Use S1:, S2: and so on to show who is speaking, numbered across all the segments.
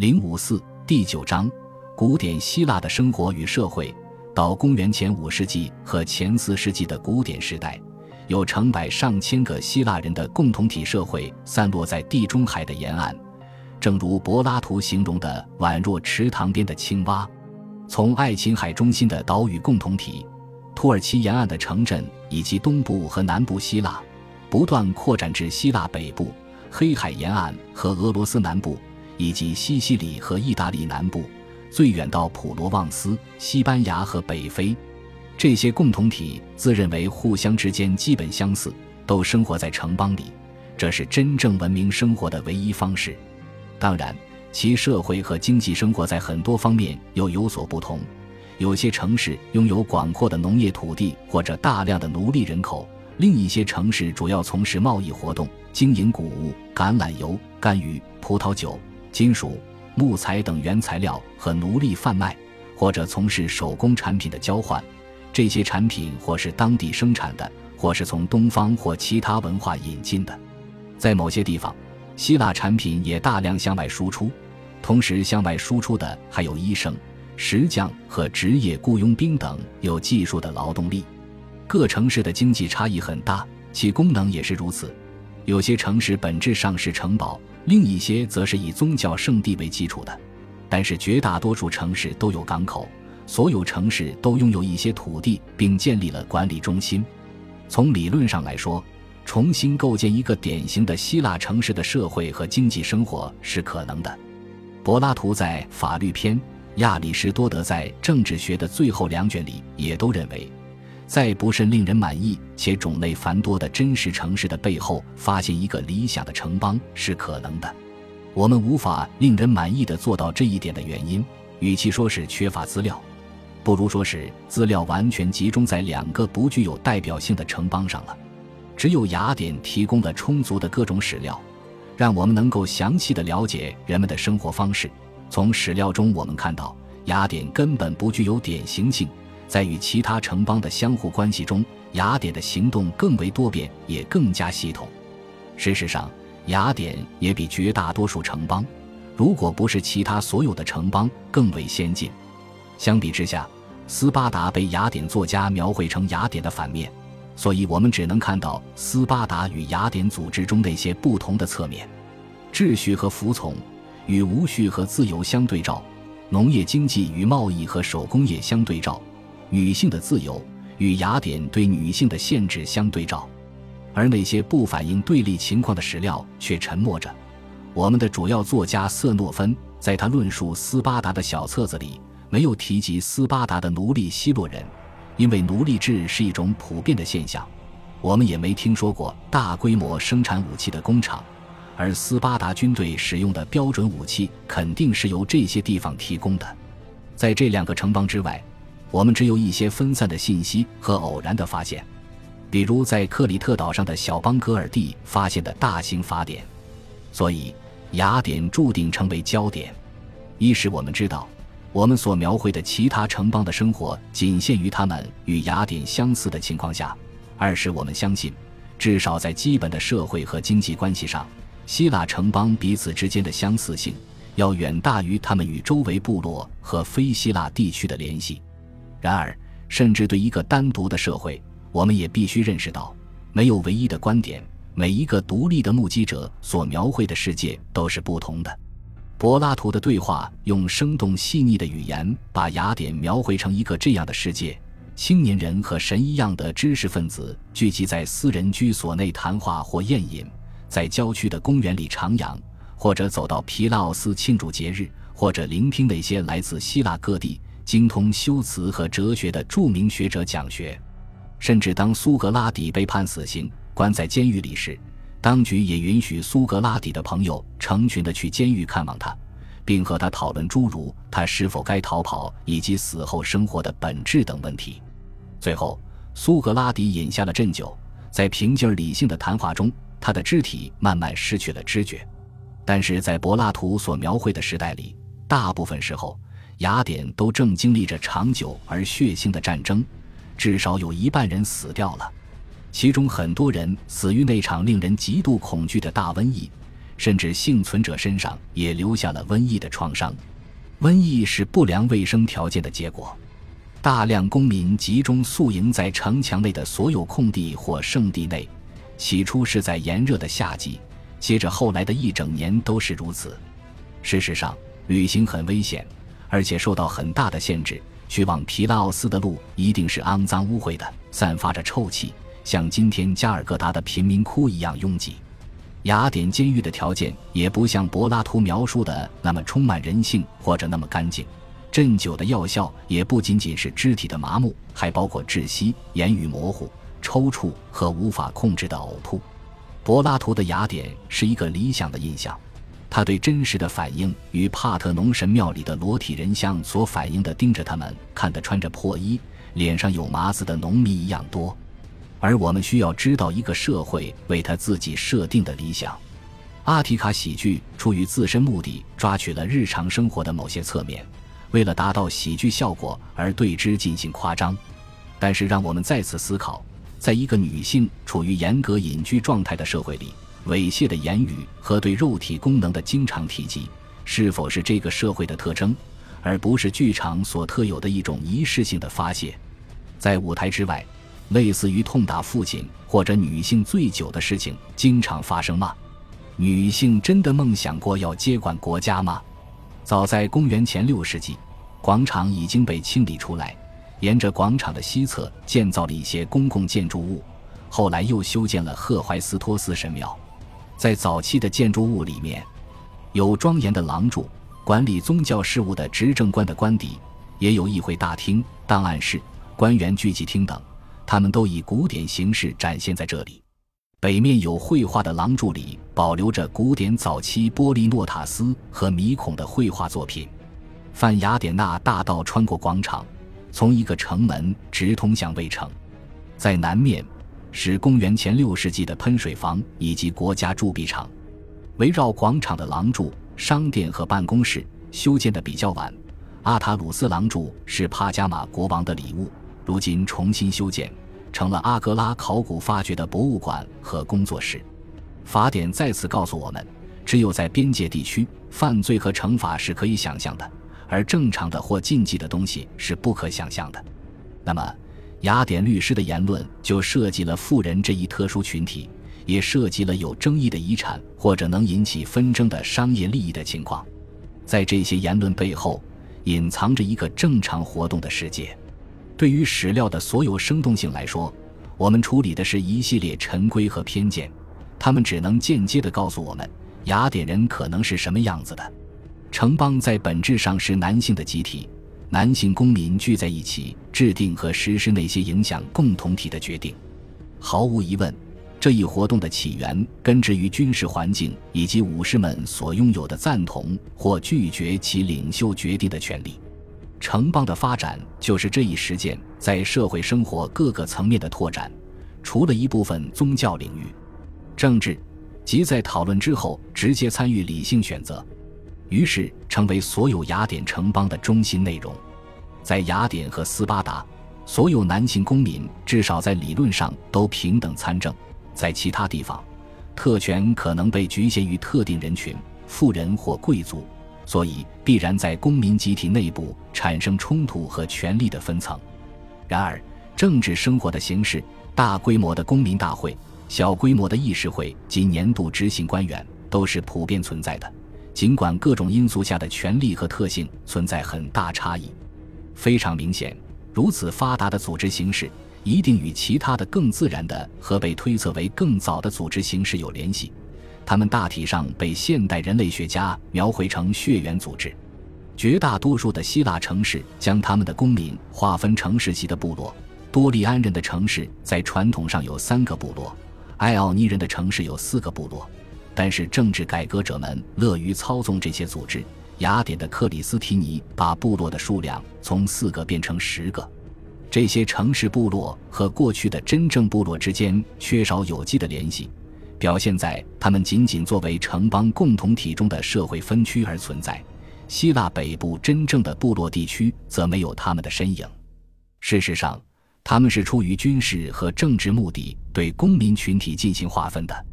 S1: 零五四第九章：古典希腊的生活与社会。到公元前五世纪和前四世纪的古典时代，有成百上千个希腊人的共同体社会散落在地中海的沿岸，正如柏拉图形容的，宛若池塘边的青蛙。从爱琴海中心的岛屿共同体、土耳其沿岸的城镇以及东部和南部希腊，不断扩展至希腊北部、黑海沿岸和俄罗斯南部。以及西西里和意大利南部，最远到普罗旺斯、西班牙和北非，这些共同体自认为互相之间基本相似，都生活在城邦里，这是真正文明生活的唯一方式。当然，其社会和经济生活在很多方面又有所不同。有些城市拥有广阔的农业土地或者大量的奴隶人口，另一些城市主要从事贸易活动，经营谷物、橄榄油、干鱼、葡萄酒。金属、木材等原材料和奴隶贩卖，或者从事手工产品的交换。这些产品或是当地生产的，或是从东方或其他文化引进的。在某些地方，希腊产品也大量向外输出。同时，向外输出的还有医生、石匠和职业雇佣兵等有技术的劳动力。各城市的经济差异很大，其功能也是如此。有些城市本质上是城堡。另一些则是以宗教圣地为基础的，但是绝大多数城市都有港口，所有城市都拥有一些土地，并建立了管理中心。从理论上来说，重新构建一个典型的希腊城市的社会和经济生活是可能的。柏拉图在法律篇，亚里士多德在政治学的最后两卷里也都认为。在不甚令人满意且种类繁多的真实城市的背后，发现一个理想的城邦是可能的。我们无法令人满意的做到这一点的原因，与其说是缺乏资料，不如说是资料完全集中在两个不具有代表性的城邦上了。只有雅典提供了充足的各种史料，让我们能够详细的了解人们的生活方式。从史料中，我们看到雅典根本不具有典型性。在与其他城邦的相互关系中，雅典的行动更为多变，也更加系统。事实上，雅典也比绝大多数城邦，如果不是其他所有的城邦，更为先进。相比之下，斯巴达被雅典作家描绘成雅典的反面，所以我们只能看到斯巴达与雅典组织中那些不同的侧面：秩序和服从，与无序和自由相对照；农业经济与贸易和手工业相对照。女性的自由与雅典对女性的限制相对照，而那些不反映对立情况的史料却沉默着。我们的主要作家瑟诺芬在他论述斯巴达的小册子里没有提及斯巴达的奴隶希洛人，因为奴隶制是一种普遍的现象。我们也没听说过大规模生产武器的工厂，而斯巴达军队使用的标准武器肯定是由这些地方提供的。在这两个城邦之外。我们只有一些分散的信息和偶然的发现，比如在克里特岛上的小邦格尔蒂发现的大型法典，所以雅典注定成为焦点。一是我们知道，我们所描绘的其他城邦的生活仅限于他们与雅典相似的情况下；二是我们相信，至少在基本的社会和经济关系上，希腊城邦彼此之间的相似性要远大于他们与周围部落和非希腊地区的联系。然而，甚至对一个单独的社会，我们也必须认识到，没有唯一的观点。每一个独立的目击者所描绘的世界都是不同的。柏拉图的对话用生动细腻的语言，把雅典描绘成一个这样的世界：青年人和神一样的知识分子聚集在私人居所内谈话或宴饮，在郊区的公园里徜徉，或者走到皮拉奥斯庆祝节日，或者聆听那些来自希腊各地。精通修辞和哲学的著名学者讲学，甚至当苏格拉底被判死刑、关在监狱里时，当局也允许苏格拉底的朋友成群的去监狱看望他，并和他讨论诸如他是否该逃跑以及死后生活的本质等问题。最后，苏格拉底饮下了鸩酒，在平静而理性的谈话中，他的肢体慢慢失去了知觉。但是在柏拉图所描绘的时代里，大部分时候。雅典都正经历着长久而血腥的战争，至少有一半人死掉了，其中很多人死于那场令人极度恐惧的大瘟疫，甚至幸存者身上也留下了瘟疫的创伤。瘟疫是不良卫生条件的结果。大量公民集中宿营在城墙内的所有空地或圣地内，起初是在炎热的夏季，接着后来的一整年都是如此。事实上，旅行很危险，而且受到很大的限制。去往皮拉奥斯的路一定是肮脏污秽的，散发着臭气，像今天加尔各答的贫民窟一样拥挤。雅典监狱的条件也不像柏拉图描述的那么充满人性或者那么干净。镇酒的药效也不仅仅是肢体的麻木，还包括窒息、言语模糊、抽搐和无法控制的呕吐。柏拉图的雅典是一个理想的印象，他对真实的反应与帕特农神庙里的裸体人像所反映的盯着他们看的穿着破衣、脸上有麻子的农民一样多。而我们需要知道一个社会为他自己设定的理想。阿提卡喜剧出于自身目的，抓取了日常生活的某些侧面。为了达到喜剧效果而对之进行夸张，但是让我们再次思考，在一个女性处于严格隐居状态的社会里，猥亵的言语和对肉体功能的经常提及，是否是这个社会的特征，而不是剧场所特有的一种仪式性的发泄？在舞台之外，类似于痛打父亲或者女性醉酒的事情经常发生吗？女性真的梦想过要接管国家吗？早在公元前六世纪，广场已经被清理出来，沿着广场的西侧建造了一些公共建筑物。后来又修建了赫淮斯托斯神庙。在早期的建筑物里面，有庄严的廊柱，管理宗教事务的执政官的官邸，也有议会大厅、档案室、官员聚集厅等，他们都以古典形式展现在这里。北面有绘画的廊柱里保留着古典早期波利诺塔斯和米孔的绘画作品。泛雅典娜大道穿过广场，从一个城门直通向卫城。在南面是公元前六世纪的喷水房以及国家铸币厂。围绕广场的廊柱、商店和办公室修建的比较晚。阿塔鲁斯廊柱是帕加马国王的礼物，如今重新修建。成了阿格拉考古发掘的博物馆和工作室。法典再次告诉我们，只有在边界地区，犯罪和惩罚是可以想象的，而正常的或禁忌的东西是不可想象的。那么，雅典律师的言论就涉及了富人这一特殊群体，也涉及了有争议的遗产或者能引起纷争的商业利益的情况。在这些言论背后，隐藏着一个正常活动的世界。对于史料的所有生动性来说，我们处理的是一系列陈规和偏见，他们只能间接地告诉我们雅典人可能是什么样子的。城邦在本质上是男性的集体，男性公民聚在一起制定和实施那些影响共同体的决定。毫无疑问，这一活动的起源根植于军事环境以及武士们所拥有的赞同或拒绝其领袖决定的权利。城邦的发展就是这一实践在社会生活各个层面的拓展，除了一部分宗教领域，政治即在讨论之后直接参与理性选择，于是成为所有雅典城邦的中心内容。在雅典和斯巴达，所有男性公民至少在理论上都平等参政；在其他地方，特权可能被局限于特定人群，富人或贵族。所以，必然在公民集体内部产生冲突和权力的分层。然而，政治生活的形式，大规模的公民大会、小规模的议事会及年度执行官员，都是普遍存在的。尽管各种因素下的权力和特性存在很大差异，非常明显，如此发达的组织形式，一定与其他的更自然的和被推测为更早的组织形式有联系。他们大体上被现代人类学家描绘成血缘组织。绝大多数的希腊城市将他们的公民划分成世袭的部落。多利安人的城市在传统上有三个部落，艾奥尼人的城市有四个部落。但是政治改革者们乐于操纵这些组织。雅典的克里斯提尼把部落的数量从四个变成十个。这些城市部落和过去的真正部落之间缺少有机的联系。表现在他们仅仅作为城邦共同体中的社会分区而存在，希腊北部真正的部落地区则没有他们的身影。事实上，他们是出于军事和政治目的对公民群体进行划分的。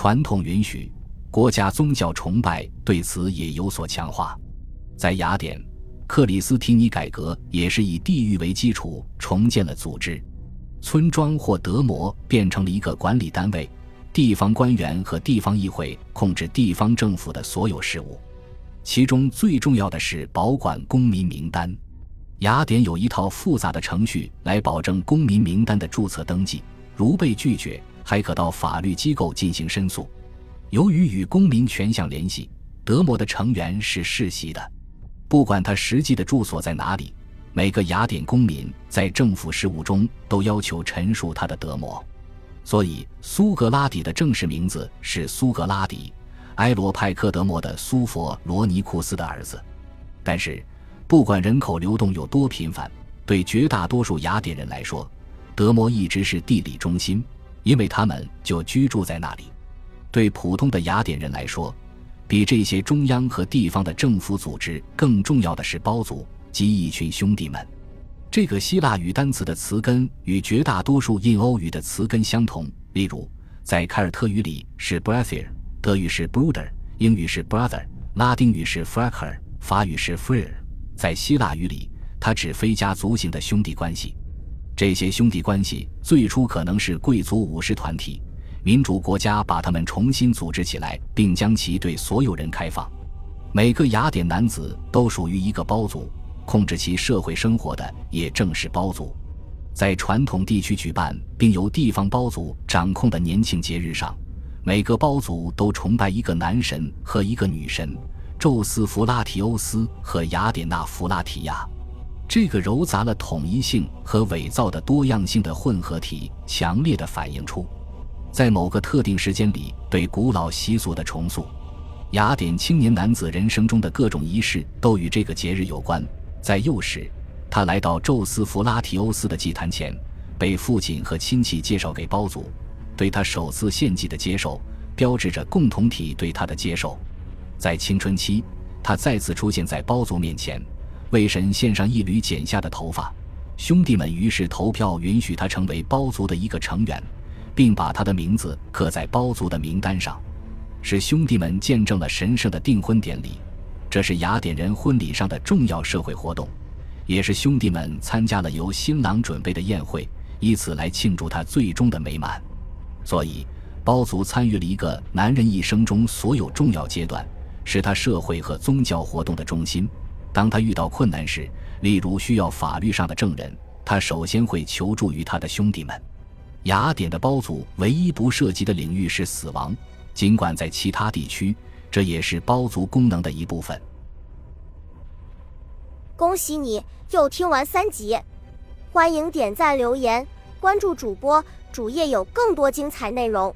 S1: 传统允许国家宗教崇拜对此也有所强化。在雅典，克里斯提尼改革也是以地域为基础重建了组织，村庄或德摩变成了一个管理单位，地方官员和地方议会控制地方政府的所有事务，其中最重要的是保管公民名单。雅典有一套复杂的程序来保证公民名单的注册登记，如被拒绝，还可到法律机构进行申诉。由于与公民权相联系，德摩的成员是世袭的。不管他实际的住所在哪里，每个雅典公民在政府事务中都要求陈述他的德摩。所以，苏格拉底的正式名字是苏格拉底，埃罗派克德摩的苏佛罗尼库斯的儿子。但是，不管人口流动有多频繁，对绝大多数雅典人来说，德摩一直是地理中心，因为他们就居住在那里。对普通的雅典人来说，比这些中央和地方的政府组织更重要的是包族及一群兄弟们。这个希腊语单词的词根与绝大多数印欧语的词根相同。例如，在凯尔特语里是 b r a t h e r 德语是 bruder，英语是 brother，拉丁语是 frater，法语是 f r e r 在希腊语里，它指非家族型的兄弟关系。这些兄弟关系最初可能是贵族武士团体。民主国家把他们重新组织起来，并将其对所有人开放。每个雅典男子都属于一个包族，控制其社会生活的也正是包族。在传统地区举办并由地方包族掌控的年庆节日上，每个包族都崇拜一个男神和一个女神：宙斯弗拉提欧斯和雅典娜弗拉提亚。这个糅杂了统一性和伪造的多样性的混合体，强烈的反映出。在某个特定时间里，对古老习俗的重塑。雅典青年男子人生中的各种仪式都与这个节日有关。在幼时，他来到宙斯弗拉提欧斯的祭坛前，被父亲和亲戚介绍给包族，对他首次献祭的接受，标志着共同体对他的接受。在青春期，他再次出现在包族面前，为神献上一缕剪下的头发。兄弟们于是投票允许他成为包族的一个成员。并把他的名字刻在包族的名单上，使兄弟们见证了神圣的订婚典礼。这是雅典人婚礼上的重要社会活动，也是兄弟们参加了由新郎准备的宴会，以此来庆祝他最终的美满。所以，包族参与了一个男人一生中所有重要阶段，是他社会和宗教活动的中心。当他遇到困难时，例如需要法律上的证人，他首先会求助于他的兄弟们。雅典的包族唯一不涉及的领域是死亡，尽管在其他地区，这也是包族功能的一部分。
S2: 恭喜你又听完三集，欢迎点赞、留言、关注主播，主页有更多精彩内容。